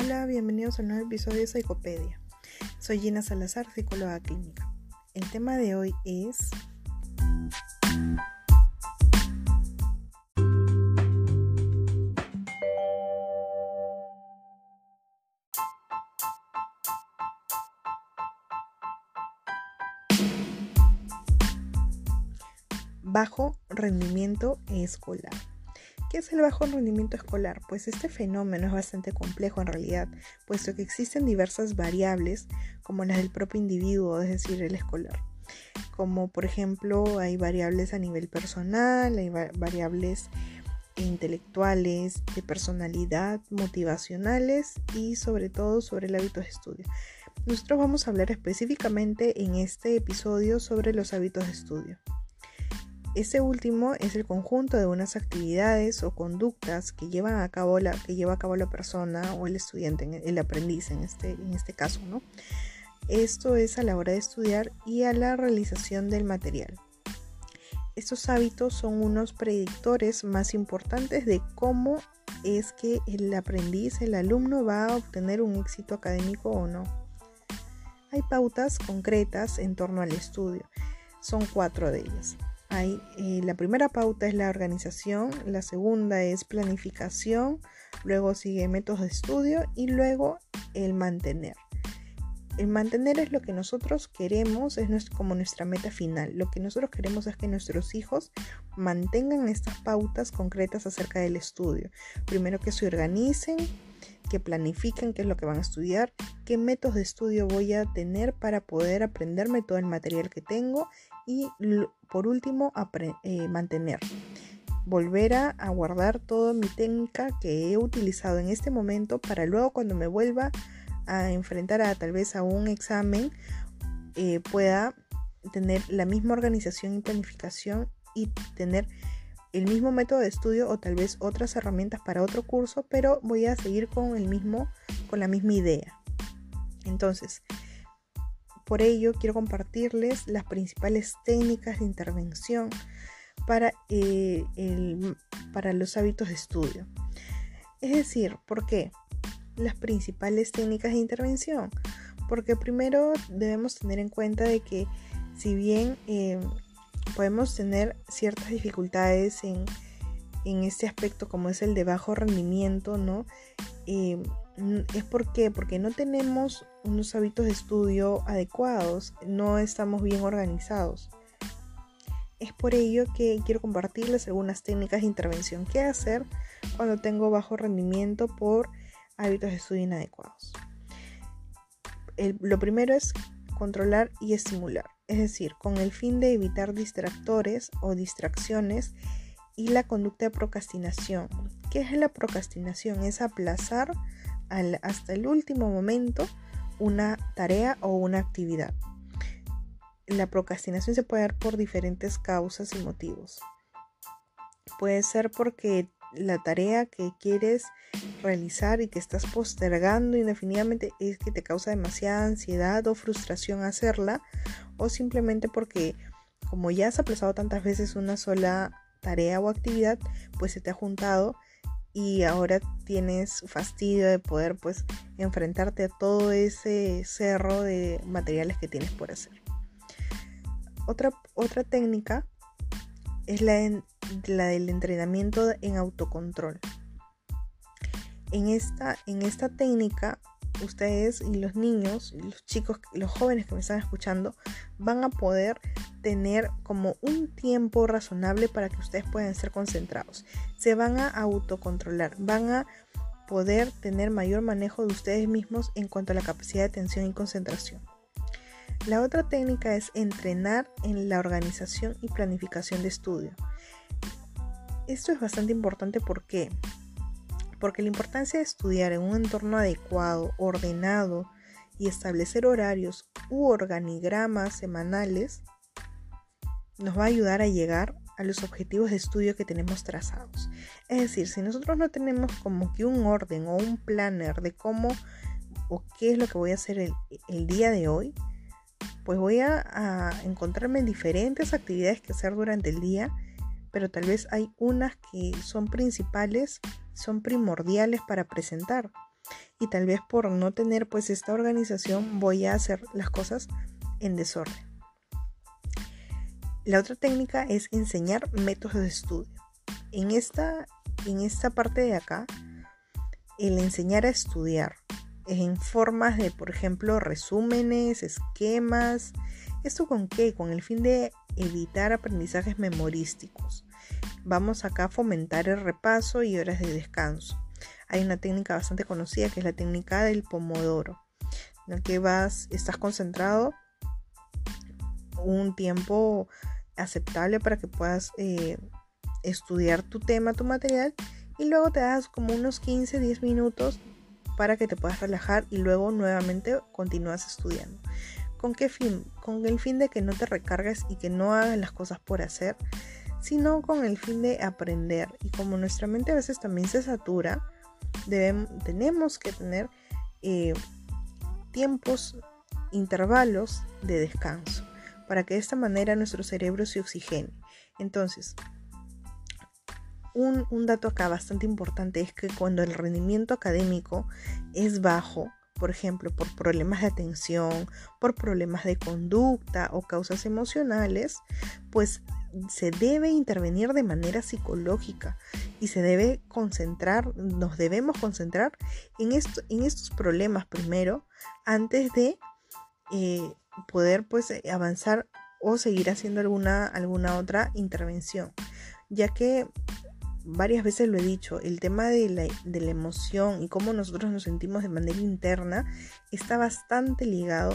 Hola, bienvenidos a un nuevo episodio de Psicopedia. Soy Gina Salazar, psicóloga clínica. El tema de hoy es bajo rendimiento escolar. ¿Qué es el bajo rendimiento escolar? Pues este fenómeno es bastante complejo en realidad, puesto que existen diversas variables como las del propio individuo, es decir, el escolar. Como por ejemplo hay variables a nivel personal, hay variables intelectuales, de personalidad, motivacionales y sobre todo sobre el hábito de estudio. Nosotros vamos a hablar específicamente en este episodio sobre los hábitos de estudio. Este último es el conjunto de unas actividades o conductas que, a cabo la, que lleva a cabo la persona o el estudiante, el aprendiz en este, en este caso. ¿no? Esto es a la hora de estudiar y a la realización del material. Estos hábitos son unos predictores más importantes de cómo es que el aprendiz, el alumno va a obtener un éxito académico o no. Hay pautas concretas en torno al estudio. Son cuatro de ellas. Hay, eh, la primera pauta es la organización, la segunda es planificación, luego sigue métodos de estudio y luego el mantener. El mantener es lo que nosotros queremos, es como nuestra meta final. Lo que nosotros queremos es que nuestros hijos mantengan estas pautas concretas acerca del estudio. Primero que se organicen, que planifiquen qué es lo que van a estudiar, qué métodos de estudio voy a tener para poder aprenderme todo el material que tengo y por último eh, mantener. Volver a, guardar toda mi técnica que he utilizado en este momento para luego cuando me vuelva a enfrentar a tal vez a un examen eh, pueda tener la misma organización y planificación y tener el mismo método de estudio o tal vez otras herramientas para otro curso, pero voy a seguir con el mismo, con la misma idea. Entonces, por ello quiero compartirles las principales técnicas de intervención para, eh, para los hábitos de estudio. Es decir, ¿por qué? Las principales técnicas de intervención. Porque primero debemos tener en cuenta de que si bien eh, podemos tener ciertas dificultades en, este aspecto como es el de bajo rendimiento, ¿no? Eh, es porque, porque no tenemos unos hábitos de estudio adecuados, no estamos bien organizados. Es por ello que quiero compartirles algunas técnicas de intervención que hacer cuando tengo bajo rendimiento por hábitos de estudio inadecuados. lo primero es controlar y estimular es decir, con el fin de evitar distractores o distracciones y la conducta de procrastinación. ¿Qué es la procrastinación? Es aplazar hasta el último momento una tarea o una actividad. La procrastinación se puede dar por diferentes causas y motivos. Puede ser porque la tarea que quieres realizar y que estás postergando indefinidamente es que te causa demasiada ansiedad o frustración hacerla o simplemente porque como ya has aplazado tantas veces una sola tarea o actividad pues se te ha juntado y ahora tienes fastidio de poder pues enfrentarte a todo ese cerro de materiales que tienes por hacer. Otra, otra técnica es la, la del entrenamiento en autocontrol. En esta, en esta técnica, ustedes y los niños, los chicos, los jóvenes que me están escuchando, van a poder tener como un tiempo razonable para que ustedes puedan ser concentrados. Se van a autocontrolar, van a poder tener mayor manejo de ustedes mismos en cuanto a la capacidad de atención y concentración. La otra técnica es entrenar en la organización y planificación de estudio. Esto es bastante importante porque porque la importancia de estudiar en un entorno adecuado, ordenado y establecer horarios u organigramas semanales nos va a ayudar a llegar a los objetivos de estudio que tenemos trazados. Es decir, si nosotros no tenemos como que un orden o un planner de cómo o qué es lo que voy a hacer el, día de hoy, pues voy a, a encontrarme diferentes actividades que hacer durante el día pero tal vez hay unas que son principales, son primordiales para presentar. y tal vez por no tener pues esta organización voy a hacer las cosas en desorden. La otra técnica es enseñar métodos de estudio. En esta, en esta parte de acá, el enseñar a estudiar en formas de, por ejemplo, resúmenes, esquemas. ¿Esto con qué? Con el fin de evitar aprendizajes memorísticos. Vamos acá a fomentar el repaso y horas de descanso. Hay una técnica bastante conocida que es la técnica del pomodoro, en la que vas, estás concentrado un tiempo aceptable para que puedas eh, estudiar tu tema, tu material, y luego te das como unos 15, 10 minutos para que te puedas relajar y luego nuevamente continúas estudiando. ¿Con qué fin? Con el fin de que no te recargues y que no hagas las cosas por hacer, sino con el fin de aprender. Y como nuestra mente a veces también se satura, debemos, tenemos que tener eh, tiempos, intervalos de descanso, para que de esta manera nuestro cerebro se oxigene. Entonces, un, un, dato acá bastante importante es que cuando el rendimiento académico es bajo, por ejemplo, por problemas de atención, por problemas de conducta o causas emocionales, pues se debe intervenir de manera psicológica y se debe concentrar, nos debemos concentrar en, esto, en estos problemas primero antes de eh, poder pues avanzar o seguir haciendo alguna, alguna otra intervención, ya que varias veces lo he dicho, el tema de la, de la, emoción y cómo nosotros nos sentimos de manera interna está bastante ligado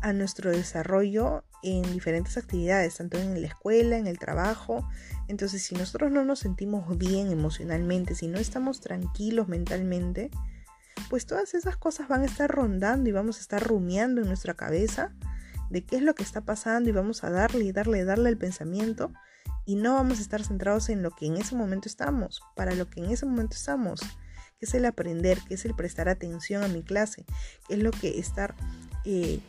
a nuestro desarrollo en diferentes actividades, tanto en la escuela, en el trabajo. Entonces, si nosotros no nos sentimos bien emocionalmente, si no estamos tranquilos mentalmente, pues todas esas cosas van a estar rondando y vamos a estar rumiando en nuestra cabeza de qué es lo que está pasando y vamos a darle y darle, darle el pensamiento y no vamos a estar centrados en lo que en ese momento estamos, para lo que en ese momento estamos, que es el aprender, que es el prestar atención a mi clase, que es lo que estar eh,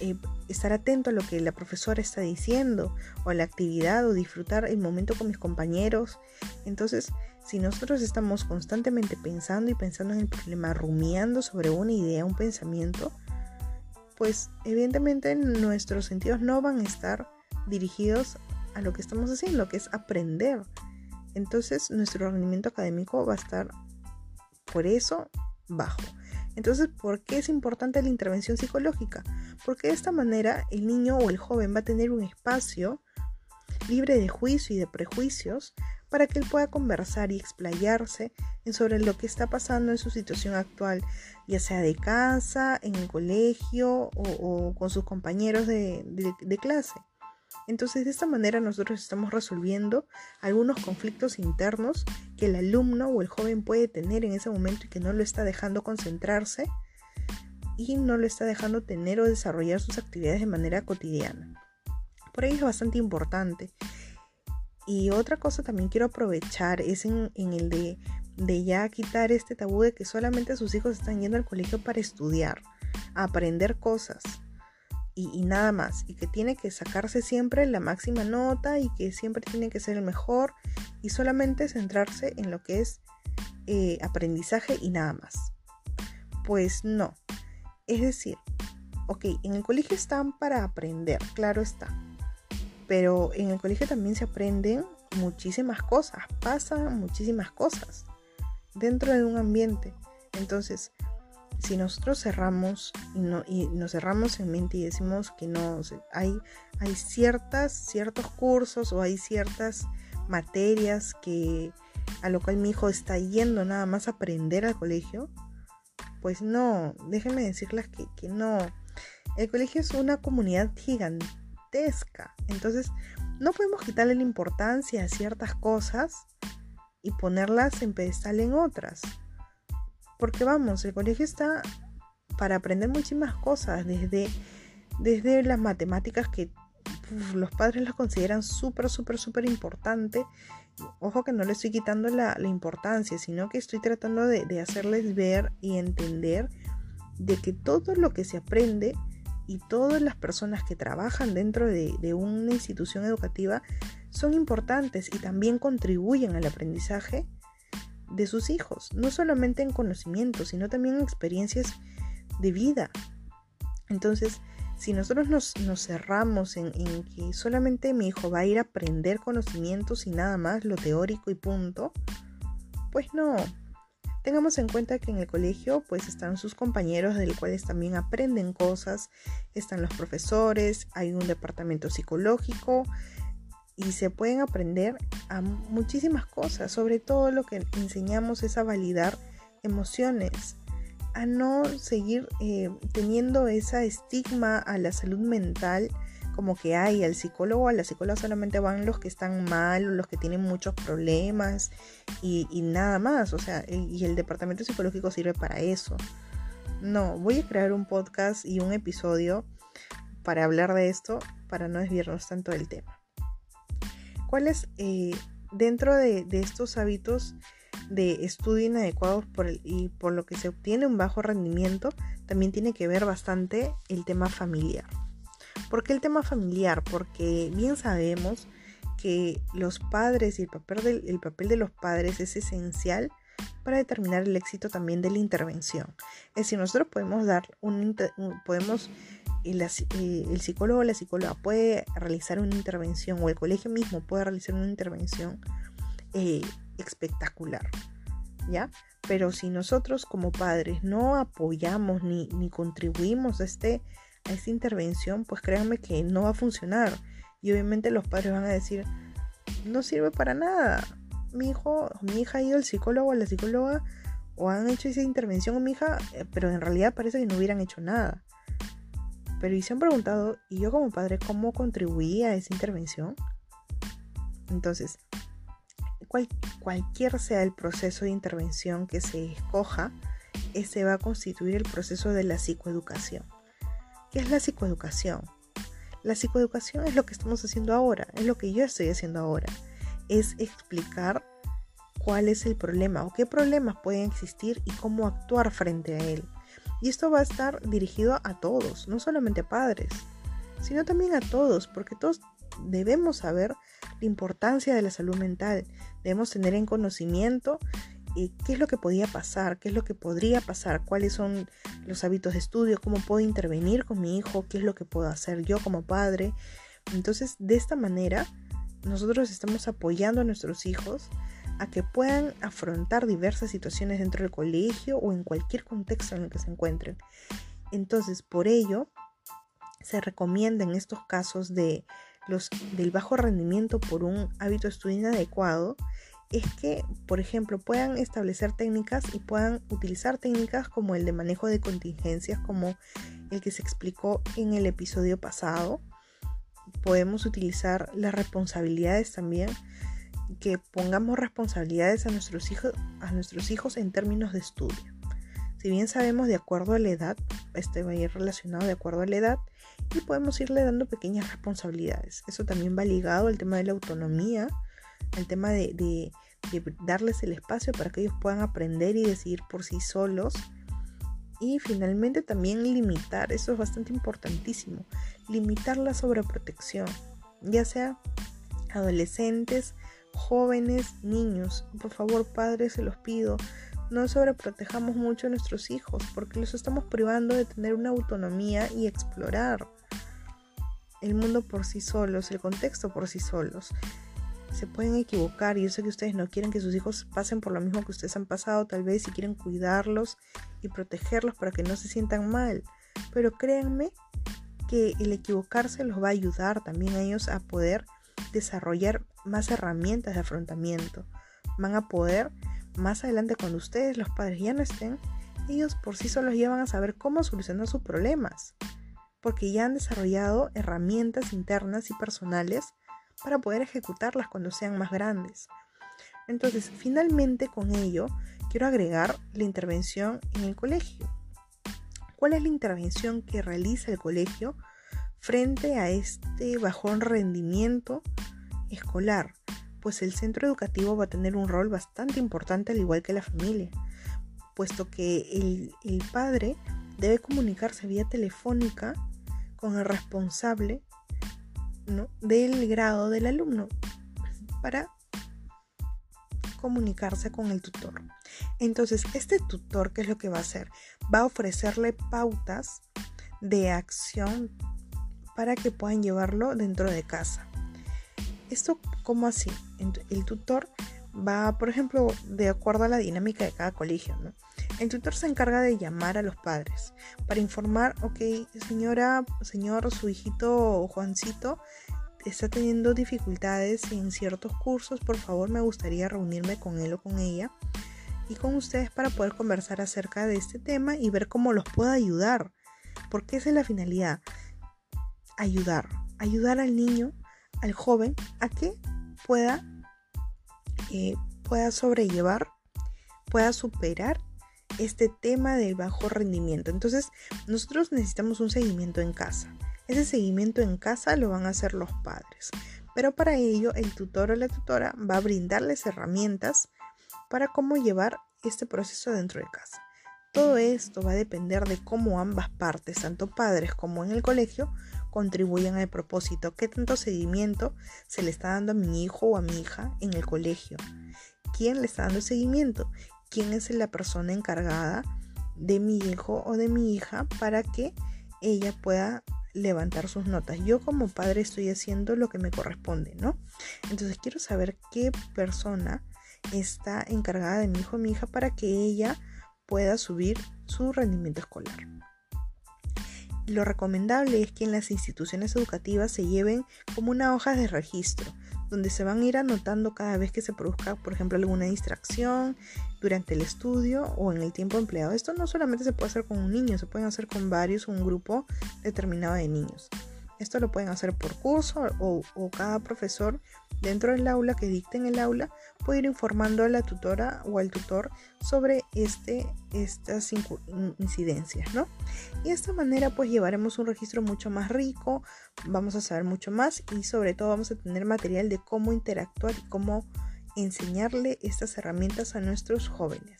eh, estar atento a lo que la profesora está diciendo o a la actividad o disfrutar el momento con mis compañeros. Entonces, si nosotros estamos constantemente pensando y pensando en el problema, rumiando sobre una idea, un pensamiento, pues evidentemente nuestros sentidos no van a estar dirigidos a lo que estamos haciendo, que es aprender. Entonces nuestro rendimiento académico va a estar por eso bajo. Entonces, ¿por qué es importante la intervención psicológica? Porque de esta manera el niño o el joven va a tener un espacio libre de juicio y de prejuicios para que él pueda conversar y explayarse en sobre lo que está pasando en su situación actual, ya sea de casa, en el colegio o, con sus compañeros de clase. Entonces de esta manera nosotros estamos resolviendo algunos conflictos internos que el alumno o el joven puede tener en ese momento y que no lo está dejando concentrarse y no lo está dejando tener o desarrollar sus actividades de manera cotidiana. Por ello es bastante importante. Y otra cosa también quiero aprovechar es en, el de, ya quitar este tabú de que solamente sus hijos están yendo al colegio para estudiar, aprender cosas y, nada más. Y que tiene que sacarse siempre la máxima nota y que siempre tiene que ser el mejor y solamente centrarse en lo que es eh, aprendizaje y nada más. Pues no. Es decir, ok, en el colegio están para aprender, claro está. Pero en el colegio también se aprenden muchísimas cosas, pasan muchísimas cosas dentro de un ambiente. Entonces, si nosotros cerramos y, no, y, nos cerramos en mente y decimos que no, hay, hay ciertas, ciertos cursos o hay ciertas materias que a lo cual mi hijo está yendo nada más a aprender al colegio, pues no, déjenme decirles que, que no. El colegio es una comunidad gigantesca, entonces no podemos quitarle la importancia a ciertas cosas y ponerlas en pedestal en otras. Porque vamos, el colegio está para aprender muchísimas cosas, desde, desde las matemáticas que los padres las consideran súper, súper, súper importante. Ojo que no le estoy quitando la, importancia, sino que estoy tratando de, hacerles ver y entender de que todo lo que se aprende y todas las personas que trabajan dentro de, de, una institución educativa son importantes y también contribuyen al aprendizaje de sus hijos, no solamente en conocimiento, sino también en experiencias de vida. Entonces, si nosotros nos, cerramos en, en, que solamente mi hijo va a ir a aprender conocimientos y nada más, lo teórico y punto, pues no. Tengamos en cuenta que en el colegio pues están sus compañeros del cuales también aprenden cosas, están los profesores, hay un departamento psicológico y se pueden aprender a muchísimas cosas, sobre todo lo que enseñamos es a validar emociones, a no seguir eh, teniendo esa estigma a la salud mental como que hay al psicólogo a la psicóloga solamente van los que están mal o los que tienen muchos problemas y, nada más, o sea, y el departamento psicológico sirve para eso. No, voy a crear un podcast y un episodio para hablar de esto, para no desviarnos tanto del tema. ¿Cuáles eh, dentro de, estos hábitos de estudio inadecuados y por lo que se obtiene un bajo rendimiento, también tiene que ver bastante el tema familiar. ¿Por qué el tema familiar? Porque bien sabemos que los padres y el papel, el papel de los padres es esencial para determinar el éxito también de la intervención. Es decir, nosotros podemos dar un, podemos eh, el, psicólogo o la psicóloga puede realizar una intervención o el colegio mismo puede realizar una intervención eh, espectacular, ¿ya? Pero si nosotros como padres no apoyamos ni, contribuimos a, este, a esta intervención, pues créanme que no va a funcionar. Y obviamente los padres van a decir, no sirve para nada. Mi hijo, mi hija ha ido al psicólogo o la psicóloga o han hecho esa intervención con mi hija, eh, pero en realidad parece que no hubieran hecho nada. Pero y se han preguntado, ¿y yo como padre cómo contribuí a esa intervención? Entonces, cualquier sea el proceso de intervención que se escoja, ese va a constituir el proceso de la psicoeducación. ¿Qué es la psicoeducación? La psicoeducación es lo que estamos haciendo ahora, es lo que yo estoy haciendo ahora. Es explicar cuál es el problema o qué problemas pueden existir y cómo actuar frente a él. Y esto va a estar dirigido a todos, no solamente a padres, sino también a todos, porque todos debemos saber la importancia de la salud mental, debemos tener en conocimiento eh, qué es lo que podía pasar, qué es lo que podría pasar, cuáles son los hábitos de estudio, cómo puedo intervenir con mi hijo, qué es lo que puedo hacer yo como padre. Entonces, de esta manera, nosotros estamos apoyando a nuestros hijos a que puedan afrontar diversas situaciones dentro del colegio o en cualquier contexto en el que se encuentren. Entonces, por ello, se recomienda en estos casos de los, del bajo rendimiento por un hábito de estudio es que, por ejemplo, puedan establecer técnicas y puedan utilizar técnicas como el de manejo de contingencias, como el que se explicó en el episodio pasado. Podemos utilizar las responsabilidades también que pongamos responsabilidades a nuestros hijos, a nuestros hijos en términos de estudio. Si bien sabemos de acuerdo a la edad, este va a ir relacionado de acuerdo a la edad y podemos irle dando pequeñas responsabilidades. Eso también va ligado al tema de la autonomía, al tema de, de darles el espacio para que ellos puedan aprender y decidir por sí solos. Y finalmente también limitar, eso es bastante importantísimo, limitar la sobreprotección, ya sea adolescentes, jóvenes, niños. Por favor, padres, se los pido, no sobreprotejamos mucho a nuestros hijos porque los estamos privando de tener una autonomía y explorar el mundo por sí solos, el contexto por sí solos. Se pueden equivocar y yo sé que ustedes no quieren que sus hijos pasen por lo mismo que ustedes han pasado, tal vez, y quieren cuidarlos y protegerlos para que no se sientan mal. Pero créanme que el equivocarse los va a ayudar también a ellos a poder desarrollar más herramientas de afrontamiento. Van a poder, más adelante cuando ustedes, los padres, ya no estén, ellos por sí solos ya van a saber cómo solucionar sus problemas, porque ya han desarrollado herramientas internas y personales para poder ejecutarlas cuando sean más grandes. Entonces, finalmente con ello, quiero agregar la intervención en el colegio. ¿Cuál es la intervención que realiza el colegio frente a este bajón rendimiento escolar, pues el centro educativo va a tener un rol bastante importante al igual que la familia, puesto que el, padre debe comunicarse vía telefónica con el responsable del grado del alumno para comunicarse con el tutor. Entonces, este tutor, ¿qué es lo que va a hacer? Va a ofrecerle pautas de acción para que puedan llevarlo dentro de casa. Esto, ¿cómo así? El tutor va, por ejemplo, de acuerdo a la dinámica de cada colegio, ¿no? El tutor se encarga de llamar a los padres para informar, ok, señora, señor, su hijito Juancito está teniendo dificultades en ciertos cursos, por favor me gustaría reunirme con él o con ella y con ustedes para poder conversar acerca de este tema y ver cómo los puedo ayudar. Porque esa es la finalidad. Ayudar. Ayudar al niño, al joven, a que pueda, eh, pueda sobrellevar, pueda superar este tema del bajo rendimiento. Entonces, nosotros necesitamos un seguimiento en casa. Ese seguimiento en casa lo van a hacer los padres. Pero para ello, el tutor o la tutora va a brindarles herramientas para cómo llevar este proceso dentro de casa. Todo esto va a depender de cómo ambas partes, tanto padres como en el colegio, contribuyan al propósito, qué tanto seguimiento se le está dando a mi hijo o a mi hija en el colegio, quién le está dando seguimiento quién es la persona encargada de mi hijo o de mi hija para que ella pueda levantar sus notas. Yo como padre estoy haciendo lo que me corresponde, ¿no? Entonces quiero saber qué persona está encargada de mi hijo o mi hija para que ella pueda subir su rendimiento escolar. Lo recomendable es que en las instituciones educativas se lleven como una hoja de registro donde se van a ir anotando cada vez que se produzca, por ejemplo, alguna distracción durante el estudio o en el tiempo empleado. Esto no solamente se puede hacer con un niño, se pueden hacer con varios o un grupo determinado de niños. Esto lo pueden hacer por curso o, cada profesor dentro del aula que dicte en el aula puede ir informando a la tutora o al tutor sobre este, estas incidencias, ¿no? Y de esta manera pues llevaremos un registro mucho más rico, vamos a saber mucho más y sobre todo vamos a tener material de cómo interactuar y cómo enseñarle estas herramientas a nuestros jóvenes.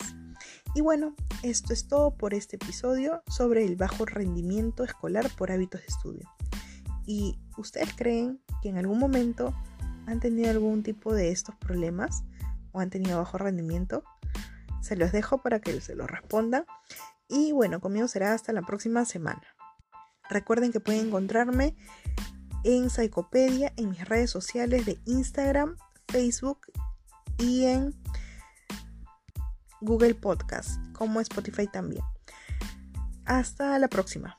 Y bueno, esto es todo por este episodio sobre el bajo rendimiento escolar por hábitos de estudio y ustedes creen que en algún momento han tenido algún tipo de estos problemas o han tenido bajo rendimiento, se los dejo para que se los respondan. Y bueno, conmigo será hasta la próxima semana. Recuerden que pueden encontrarme en Psicopedia, en mis redes sociales de Instagram, Facebook y en Google Podcast, como Spotify también. Hasta la próxima.